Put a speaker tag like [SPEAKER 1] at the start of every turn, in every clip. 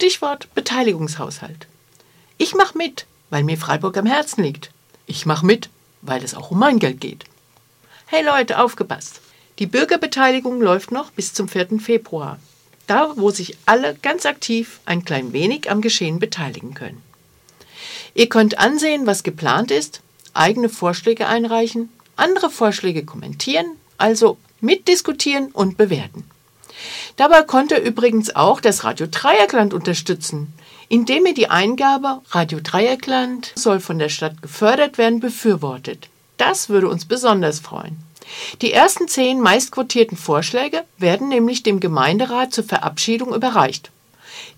[SPEAKER 1] Stichwort Beteiligungshaushalt. Ich mache mit, weil mir Freiburg am Herzen liegt. Ich mache mit, weil es auch um mein Geld geht. Hey Leute, aufgepasst! Die Bürgerbeteiligung läuft noch bis zum 4. Februar. Da, wo sich alle ganz aktiv ein klein wenig am Geschehen beteiligen können. Ihr könnt ansehen, was geplant ist, eigene Vorschläge einreichen, andere Vorschläge kommentieren, also mitdiskutieren und bewerten. Dabei konnte übrigens auch das Radio Dreieckland unterstützen, indem ihr die Eingabe Radio Dreieckland soll von der Stadt gefördert werden befürwortet. Das würde uns besonders freuen. Die ersten zehn meistquotierten Vorschläge werden nämlich dem Gemeinderat zur Verabschiedung überreicht.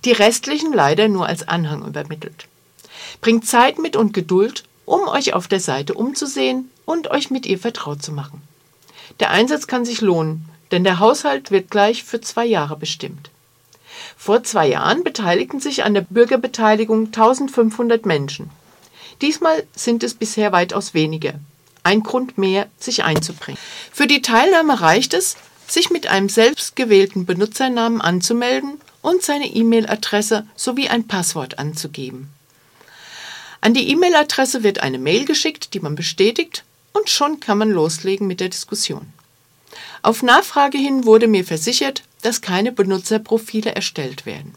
[SPEAKER 1] Die restlichen leider nur als Anhang übermittelt. Bringt Zeit mit und Geduld, um euch auf der Seite umzusehen und euch mit ihr vertraut zu machen. Der Einsatz kann sich lohnen, denn der Haushalt wird gleich für zwei Jahre bestimmt. Vor zwei Jahren beteiligten sich an der Bürgerbeteiligung 1500 Menschen. Diesmal sind es bisher weitaus weniger. Ein Grund mehr, sich einzubringen. Für die Teilnahme reicht es, sich mit einem selbstgewählten Benutzernamen anzumelden und seine E-Mail-Adresse sowie ein Passwort anzugeben. An die E-Mail-Adresse wird eine Mail geschickt, die man bestätigt, und schon kann man loslegen mit der Diskussion. Auf Nachfrage hin wurde mir versichert, dass keine Benutzerprofile erstellt werden.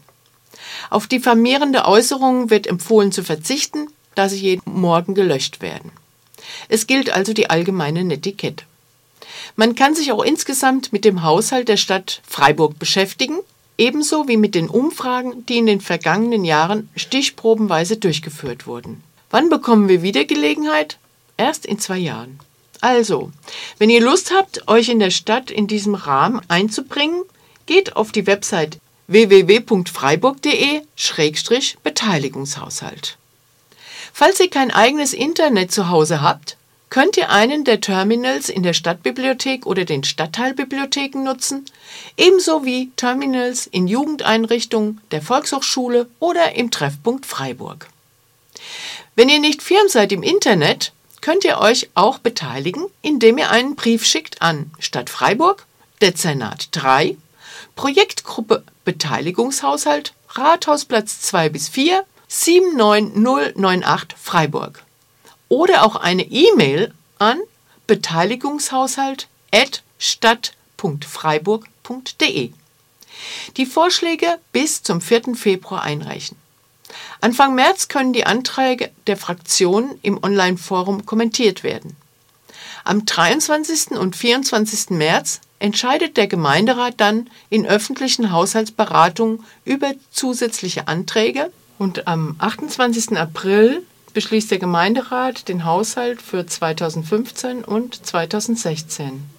[SPEAKER 1] Auf diffamierende Äußerungen wird empfohlen zu verzichten, da sie jeden Morgen gelöscht werden. Es gilt also die allgemeine Netiquette. Man kann sich auch insgesamt mit dem Haushalt der Stadt Freiburg beschäftigen, ebenso wie mit den Umfragen, die in den vergangenen Jahren stichprobenweise durchgeführt wurden. Wann bekommen wir wieder Gelegenheit? Erst in zwei Jahren. Also, wenn ihr Lust habt, euch in der Stadt in diesem Rahmen einzubringen, geht auf die Website www.freiburg.de-beteiligungshaushalt. Falls ihr kein eigenes Internet zu Hause habt, könnt ihr einen der Terminals in der Stadtbibliothek oder den Stadtteilbibliotheken nutzen, ebenso wie Terminals in Jugendeinrichtungen der Volkshochschule oder im Treffpunkt Freiburg. Wenn ihr nicht firm seid im Internet, könnt ihr euch auch beteiligen, indem ihr einen Brief schickt an Stadt Freiburg, Dezernat 3, Projektgruppe Beteiligungshaushalt, Rathausplatz 2 bis 4, 79098 Freiburg. Oder auch eine E-Mail an beteiligungshaushalt.stadt.freiburg.de. Die Vorschläge bis zum 4. Februar einreichen. Anfang März können die Anträge der Fraktionen im Online-Forum kommentiert werden. Am 23. und 24. März entscheidet der Gemeinderat dann in öffentlichen Haushaltsberatungen über zusätzliche Anträge und am 28. April beschließt der Gemeinderat den Haushalt für 2015 und 2016.